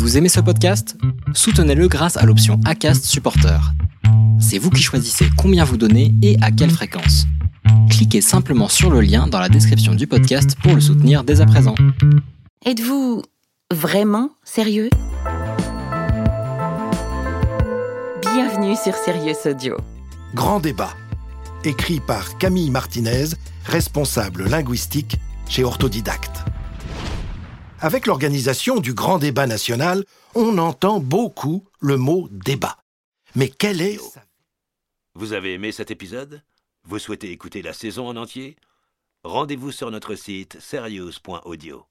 Vous aimez ce podcast? Soutenez-le grâce à l'option ACAST Supporter. C'est vous qui choisissez combien vous donnez et à quelle fréquence. Cliquez simplement sur le lien dans la description du podcast pour le soutenir dès à présent. Êtes-vous vraiment sérieux? Bienvenue sur Sirius Audio. Grand débat. Écrit par Camille Martinez, responsable linguistique chez Orthodidacte. Avec l'organisation du Grand débat national, on entend beaucoup le mot débat. Mais quel est... Vous avez aimé cet épisode? Vous souhaitez écouter la saison en entier? Rendez-vous sur notre site serious.audio.